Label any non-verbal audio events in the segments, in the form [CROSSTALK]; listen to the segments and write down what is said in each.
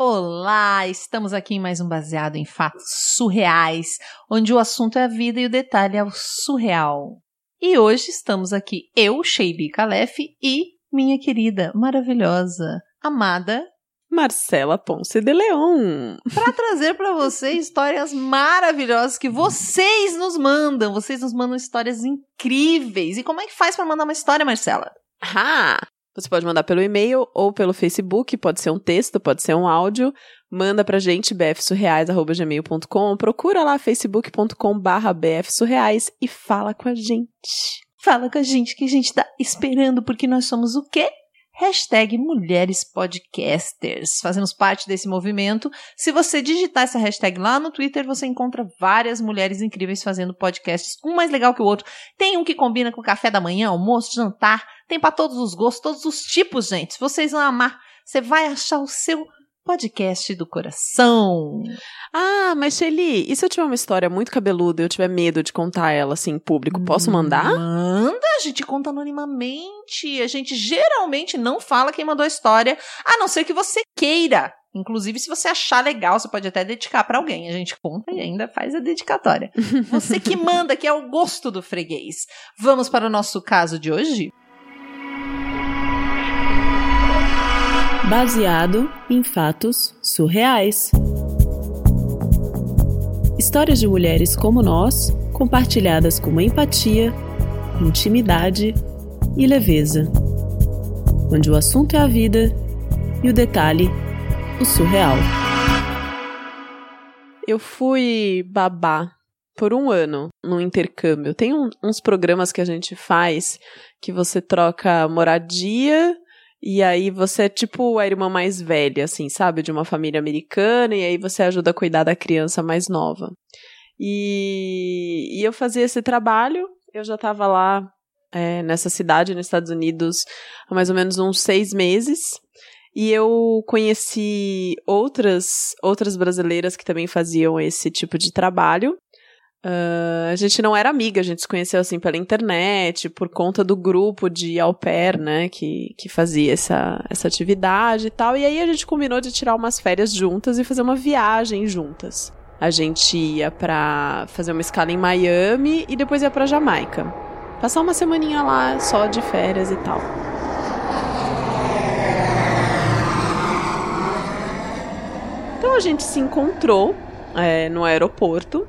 Olá, estamos aqui em mais um baseado em fatos surreais, onde o assunto é a vida e o detalhe é o surreal. E hoje estamos aqui eu, Sheili Calef e minha querida, maravilhosa, amada Marcela Ponce de Leon. Para trazer para você histórias maravilhosas que vocês nos mandam. Vocês nos mandam histórias incríveis. E como é que faz para mandar uma história, Marcela? Ah, você pode mandar pelo e-mail ou pelo Facebook, pode ser um texto, pode ser um áudio. Manda pra gente bfsurreais@gmail.com, procura lá facebook.com/bfsurreais e fala com a gente. Fala com a gente que a gente tá esperando porque nós somos o quê? Hashtag Mulheres Podcasters. Fazemos parte desse movimento. Se você digitar essa hashtag lá no Twitter, você encontra várias mulheres incríveis fazendo podcasts, um mais legal que o outro. Tem um que combina com café da manhã, almoço, jantar, tem para todos os gostos, todos os tipos, gente. Vocês vão amar, você vai achar o seu podcast do coração. Ah, mas Shelly, e se eu tiver uma história muito cabeluda e eu tiver medo de contar ela assim em público, posso mandar? Manda, a gente conta anonimamente. A gente geralmente não fala quem mandou a história, a não ser que você queira. Inclusive, se você achar legal, você pode até dedicar para alguém. A gente conta e ainda faz a dedicatória. [LAUGHS] Você que manda, que é o gosto do freguês. Vamos para o nosso caso de hoje? Baseado em fatos surreais. Histórias de mulheres como nós, compartilhadas com empatia, intimidade e leveza. Onde o assunto é a vida e o detalhe, o surreal. Eu fui babá por um ano no intercâmbio. Tem um, uns programas que a gente faz que você troca moradia e aí você é tipo a irmã mais velha, assim, sabe? De uma família americana, e aí você ajuda a cuidar da criança mais nova. E, e eu fazia esse trabalho, eu já estava lá é, nessa cidade, nos Estados Unidos, há mais ou menos uns seis meses. E eu conheci outras, outras brasileiras que também faziam esse tipo de trabalho. Uh, a gente não era amiga, a gente se conheceu assim pela internet, por conta do grupo de au pair, né, que, que fazia essa, essa atividade e tal. E aí a gente combinou de tirar umas férias juntas e fazer uma viagem juntas. A gente ia pra fazer uma escala em Miami e depois ia pra Jamaica. Passar uma semaninha lá só de férias e tal. Então a gente se encontrou é, no aeroporto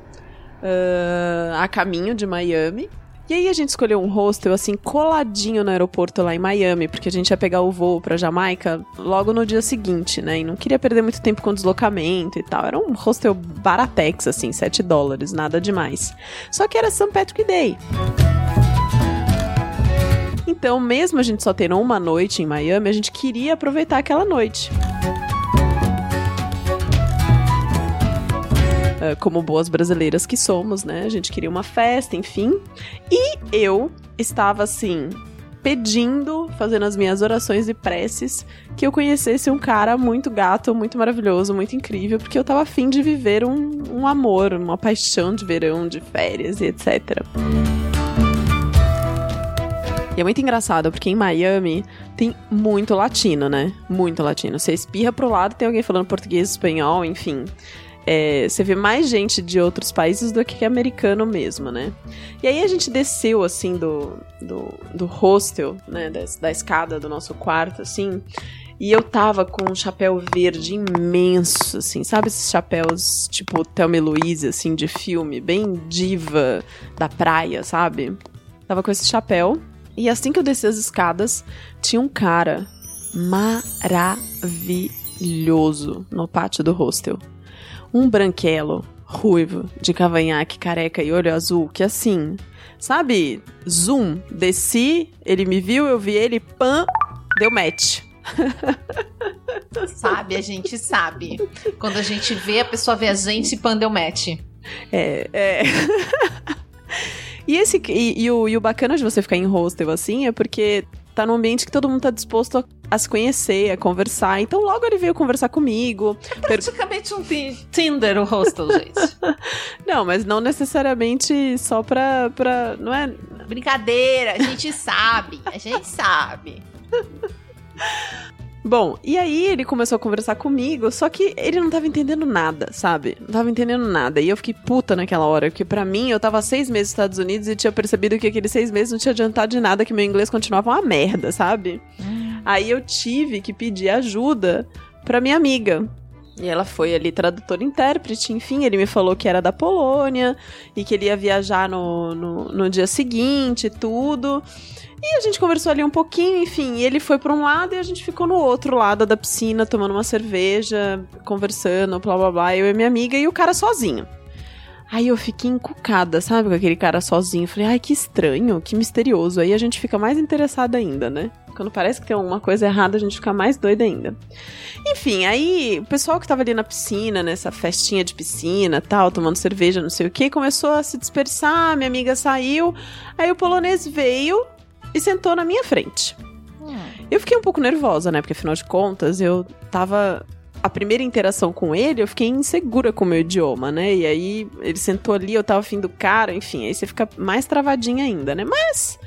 uh, a caminho de Miami. E aí a gente escolheu um hostel assim coladinho no aeroporto lá em Miami, porque a gente ia pegar o voo para Jamaica logo no dia seguinte, né? E não queria perder muito tempo com deslocamento e tal. Era um hostel baratex assim, 7 dólares, nada demais. Só que era St. Patrick Day. Então, mesmo a gente só tendo uma noite em Miami, a gente queria aproveitar aquela noite. Uh, como boas brasileiras que somos, né? A gente queria uma festa, enfim. E eu estava assim, pedindo, fazendo as minhas orações e preces, que eu conhecesse um cara muito gato, muito maravilhoso, muito incrível, porque eu tava afim de viver um, um amor, uma paixão de verão, de férias e etc. E é muito engraçado, porque em Miami tem muito latino, né? Muito latino. Você espirra pro lado, tem alguém falando português, espanhol, enfim é, você vê mais gente de outros países do que americano mesmo, né? E aí a gente desceu, assim, do, do, do hostel, né, da, da escada do nosso quarto, assim, e eu tava com um chapéu verde imenso, assim, sabe esses chapéus tipo Thelma e Louise, assim, de filme, bem diva da praia, sabe? Tava com esse chapéu, e assim que eu desci as escadas, tinha um cara maravilhoso no pátio do hostel um branquelo, ruivo, de cavanhaque, careca e olho azul, que assim, sabe? Zoom, desci, ele me viu, eu vi ele, pã, deu match. [LAUGHS] Sabe, a gente sabe. Quando a gente vê, a pessoa vê a gente e deu match. É, é. [LAUGHS] E, esse, e, e, o, e o bacana de você ficar em hostel assim é porque tá num ambiente que todo mundo tá disposto a, a se conhecer, a conversar. Então logo ele veio conversar comigo. É praticamente per... um Tinder o hostel, [LAUGHS] gente. não, mas não necessariamente só pra, pra. Não é. Brincadeira, a gente sabe. A gente sabe. [LAUGHS] Bom, e aí ele começou a conversar comigo, só que ele não tava entendendo nada, sabe? Não tava entendendo nada. E eu fiquei puta naquela hora, porque para mim eu tava seis meses nos Estados Unidos e tinha percebido que aqueles seis meses não tinha adiantado de nada, que meu inglês continuava uma merda, sabe? Hum. Aí eu tive que pedir ajuda pra minha amiga. E ela foi ali tradutora intérprete, enfim, ele me falou que era da Polônia e que ele ia viajar no, no, no dia seguinte tudo. E a gente conversou ali um pouquinho, enfim, ele foi para um lado e a gente ficou no outro lado da piscina, tomando uma cerveja, conversando, blá blá blá, eu e minha amiga e o cara sozinho. Aí eu fiquei encucada, sabe, com aquele cara sozinho. Falei, ai, que estranho, que misterioso. Aí a gente fica mais interessada ainda, né? Quando parece que tem alguma coisa errada, a gente fica mais doida ainda. Enfim, aí o pessoal que tava ali na piscina, nessa festinha de piscina tal, tomando cerveja, não sei o que, começou a se dispersar, minha amiga saiu. Aí o polonês veio e sentou na minha frente. Hum. Eu fiquei um pouco nervosa, né? Porque afinal de contas eu tava. A primeira interação com ele, eu fiquei insegura com o meu idioma, né? E aí ele sentou ali, eu tava afim do cara, enfim, aí você fica mais travadinha ainda, né? Mas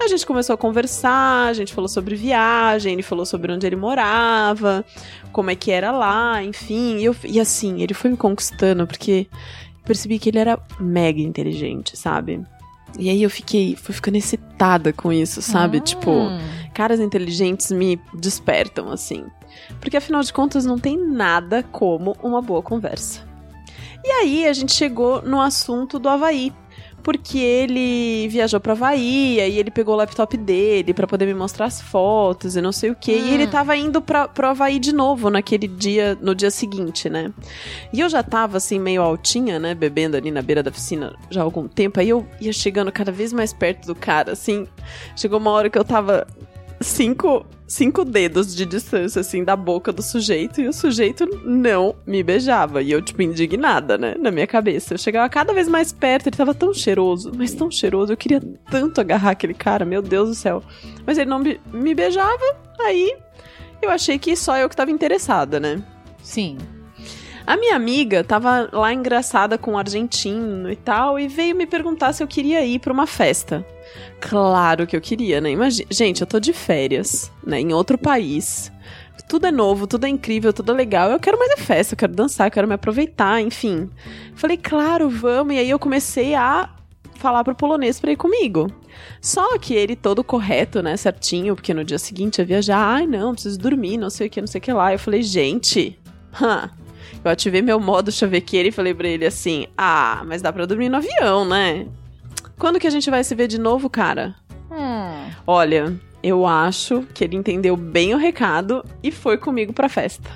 a gente começou a conversar, a gente falou sobre viagem, ele falou sobre onde ele morava, como é que era lá, enfim. E, eu, e assim, ele foi me conquistando, porque percebi que ele era mega inteligente, sabe? E aí eu fiquei, fui ficando excitada com isso, sabe? Hum. Tipo, caras inteligentes me despertam, assim. Porque afinal de contas não tem nada como uma boa conversa. E aí a gente chegou no assunto do Havaí porque ele viajou pra Havaí, e ele pegou o laptop dele para poder me mostrar as fotos e não sei o que. Hum. E ele hum. tava indo pra, pro Havaí de novo naquele dia, no dia seguinte, né? E eu já tava assim, meio altinha, né? Bebendo ali na beira da piscina já há algum tempo. Aí eu ia chegando cada vez mais perto do cara, assim. Chegou uma hora que eu tava cinco, cinco dedos de distância, assim, da boca do sujeito, e o sujeito não me beijava. E eu, tipo, indignada, né, na minha cabeça. Eu chegava cada vez mais perto, ele tava tão cheiroso, mas tão cheiroso. Eu queria tanto agarrar aquele cara, meu Deus do céu. Mas ele não me, beijava, aí eu achei que só eu que tava interessada, né? Sim. A minha amiga tava lá engraçada com um argentino e tal, e veio me perguntar se eu queria ir para uma festa. Claro que eu queria, né? Imagina, gente, eu tô de férias, né, em outro país. Tudo é novo, tudo é incrível, tudo é legal. Eu quero mais festa, eu quero dançar, eu quero me aproveitar, enfim. Falei, claro, vamos. E aí eu comecei a falar pro polonês pra ir comigo. Só que ele todo correto, né, certinho, porque no dia seguinte ia viajar. Ai, não, preciso dormir, não sei o que, não sei o que lá. Eu falei, gente, hã, eu ativei meu modo chavequeiro e falei pra ele assim: Ah, mas dá pra dormir no avião, né? Quando que a gente vai se ver de novo, cara? Hum. Olha, eu acho que ele entendeu bem o recado e foi comigo pra festa.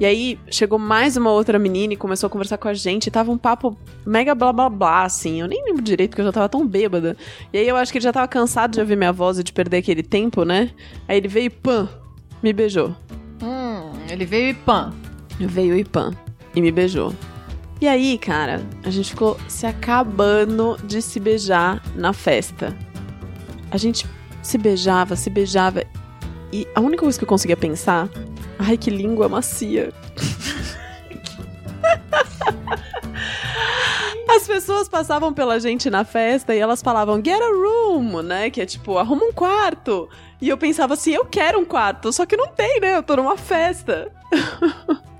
E aí chegou mais uma outra menina e começou a conversar com a gente. E tava um papo mega blá blá blá, assim. Eu nem lembro direito porque eu já tava tão bêbada. E aí eu acho que ele já tava cansado de ouvir minha voz e de perder aquele tempo, né? Aí ele veio e pã, me beijou. Hum, ele veio e pã. Veio e pã. E me beijou. E aí, cara, a gente ficou se acabando de se beijar na festa. A gente se beijava, se beijava. E a única coisa que eu conseguia pensar. Ai, que língua macia. [LAUGHS] As pessoas passavam pela gente na festa e elas falavam get a room, né? Que é tipo, arruma um quarto. E eu pensava assim, eu quero um quarto, só que não tem, né? Eu tô numa festa. [LAUGHS]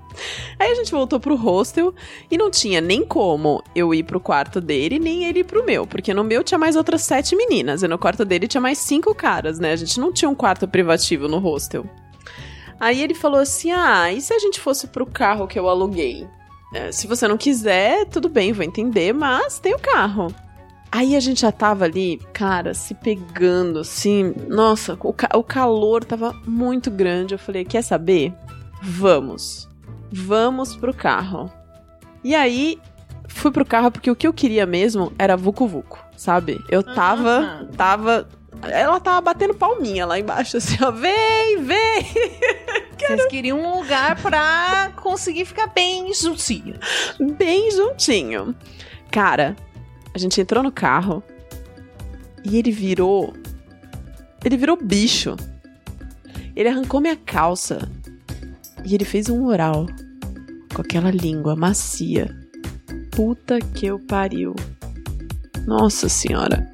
Aí a gente voltou pro hostel e não tinha nem como eu ir pro quarto dele, nem ele ir pro meu. Porque no meu tinha mais outras sete meninas e no quarto dele tinha mais cinco caras, né? A gente não tinha um quarto privativo no hostel. Aí ele falou assim: Ah, e se a gente fosse pro carro que eu aluguei? É, se você não quiser, tudo bem, vou entender, mas tem o carro. Aí a gente já tava ali, cara, se pegando, assim. Nossa, o, ca o calor tava muito grande. Eu falei: Quer saber? Vamos vamos pro carro. E aí, fui pro carro porque o que eu queria mesmo era Vucu Vucu, sabe? Eu tava, uhum. tava ela tava batendo palminha lá embaixo, assim, ó. Vem, vem! [LAUGHS] Vocês queriam um lugar pra conseguir ficar bem juntinho. Bem juntinho. Cara, a gente entrou no carro e ele virou. Ele virou bicho. Ele arrancou minha calça e ele fez um oral com aquela língua macia. Puta que eu pariu. Nossa senhora.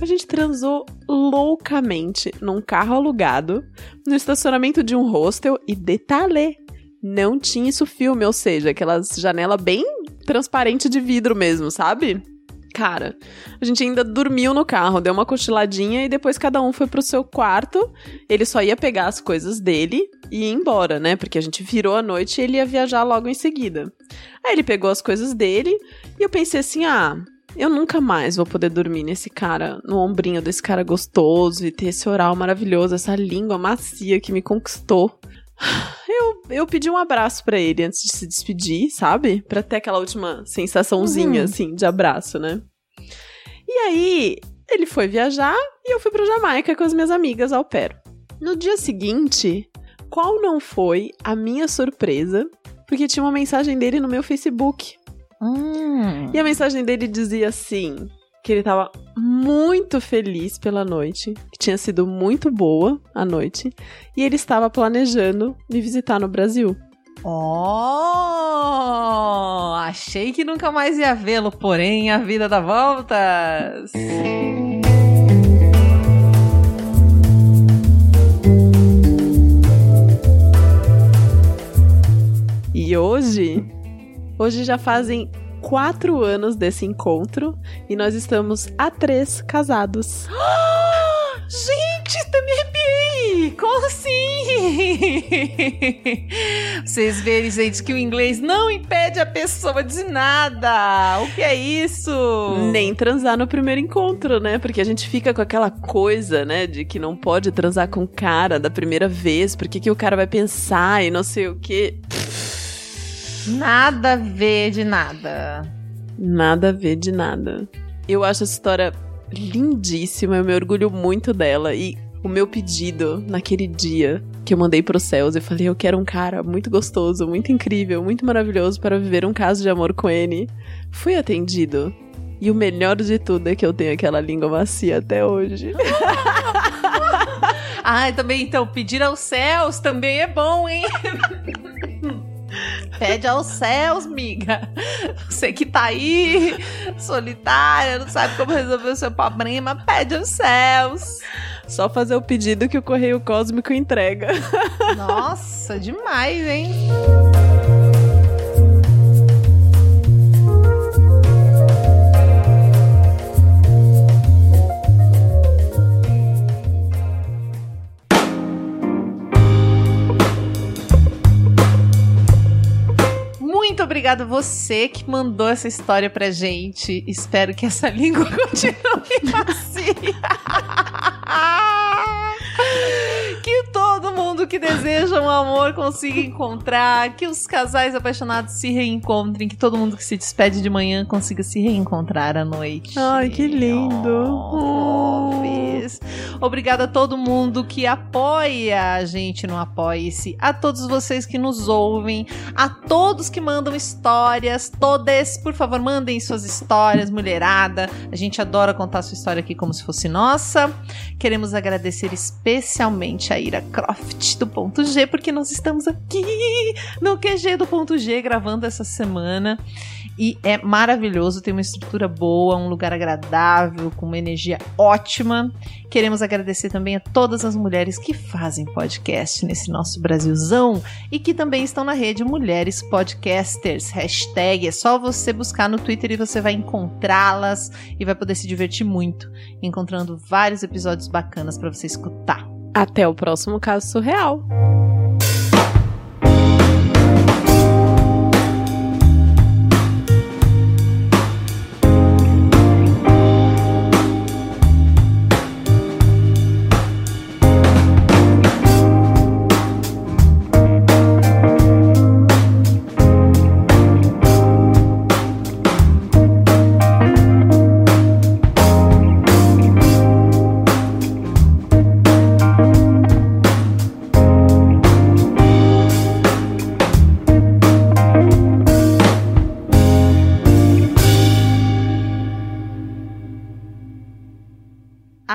A gente transou loucamente num carro alugado, no estacionamento de um hostel e detalhe, não tinha isso filme, ou seja, aquelas janela bem transparente de vidro mesmo, sabe? Cara, a gente ainda dormiu no carro, deu uma cochiladinha e depois cada um foi pro seu quarto. Ele só ia pegar as coisas dele e ir embora, né? Porque a gente virou a noite e ele ia viajar logo em seguida. Aí ele pegou as coisas dele e eu pensei assim: ah, eu nunca mais vou poder dormir nesse cara, no ombrinho desse cara gostoso e ter esse oral maravilhoso, essa língua macia que me conquistou. Eu, eu pedi um abraço para ele antes de se despedir, sabe? Pra ter aquela última sensaçãozinha, uhum. assim, de abraço, né? E aí, ele foi viajar e eu fui pra Jamaica com as minhas amigas ao pé. No dia seguinte, qual não foi a minha surpresa? Porque tinha uma mensagem dele no meu Facebook. Hum. E a mensagem dele dizia assim: que ele tava muito feliz pela noite, que tinha sido muito boa a noite, e ele estava planejando me visitar no Brasil. Oh! Achei que nunca mais ia vê-lo, porém a vida dá voltas. E hoje, hoje já fazem quatro anos desse encontro e nós estamos a três casados. [GASPS] Gente, até me arrepiei! Como assim? [LAUGHS] Vocês verem, gente, que o inglês não impede a pessoa de nada. O que é isso? Nem transar no primeiro encontro, né? Porque a gente fica com aquela coisa, né, de que não pode transar com o cara da primeira vez, porque que o cara vai pensar e não sei o quê. Nada a ver de nada. Nada a ver de nada. Eu acho essa história lindíssima, eu me orgulho muito dela. E o meu pedido naquele dia que eu mandei para os céus, eu falei, eu quero um cara muito gostoso, muito incrível, muito maravilhoso para viver um caso de amor com ele. Fui atendido. E o melhor de tudo é que eu tenho aquela língua macia até hoje. [LAUGHS] ah, também então pedir aos céus também é bom, hein? [LAUGHS] Pede aos céus, miga. Você que tá aí, solitária, não sabe como resolver o seu problema, pede aos céus. Só fazer o pedido que o Correio Cósmico entrega. Nossa, demais, hein? Muito obrigada você que mandou essa história pra gente. Espero que essa [LAUGHS] língua continue macia. Mundo que deseja um amor consiga encontrar, que os casais apaixonados se reencontrem, que todo mundo que se despede de manhã consiga se reencontrar à noite. Ai, que lindo! Oh, Obrigada a todo mundo que apoia a gente no Apoie-se, a todos vocês que nos ouvem, a todos que mandam histórias, todas, por favor, mandem suas histórias, mulherada. A gente adora contar sua história aqui como se fosse nossa. Queremos agradecer especialmente a Ira Croft do Ponto G, porque nós estamos aqui no QG do Ponto G gravando essa semana e é maravilhoso, tem uma estrutura boa, um lugar agradável, com uma energia ótima. Queremos agradecer também a todas as mulheres que fazem podcast nesse nosso Brasilzão e que também estão na rede Mulheres Podcasters. Hashtag é só você buscar no Twitter e você vai encontrá-las e vai poder se divertir muito, encontrando vários episódios bacanas para você escutar. Até o próximo caso surreal.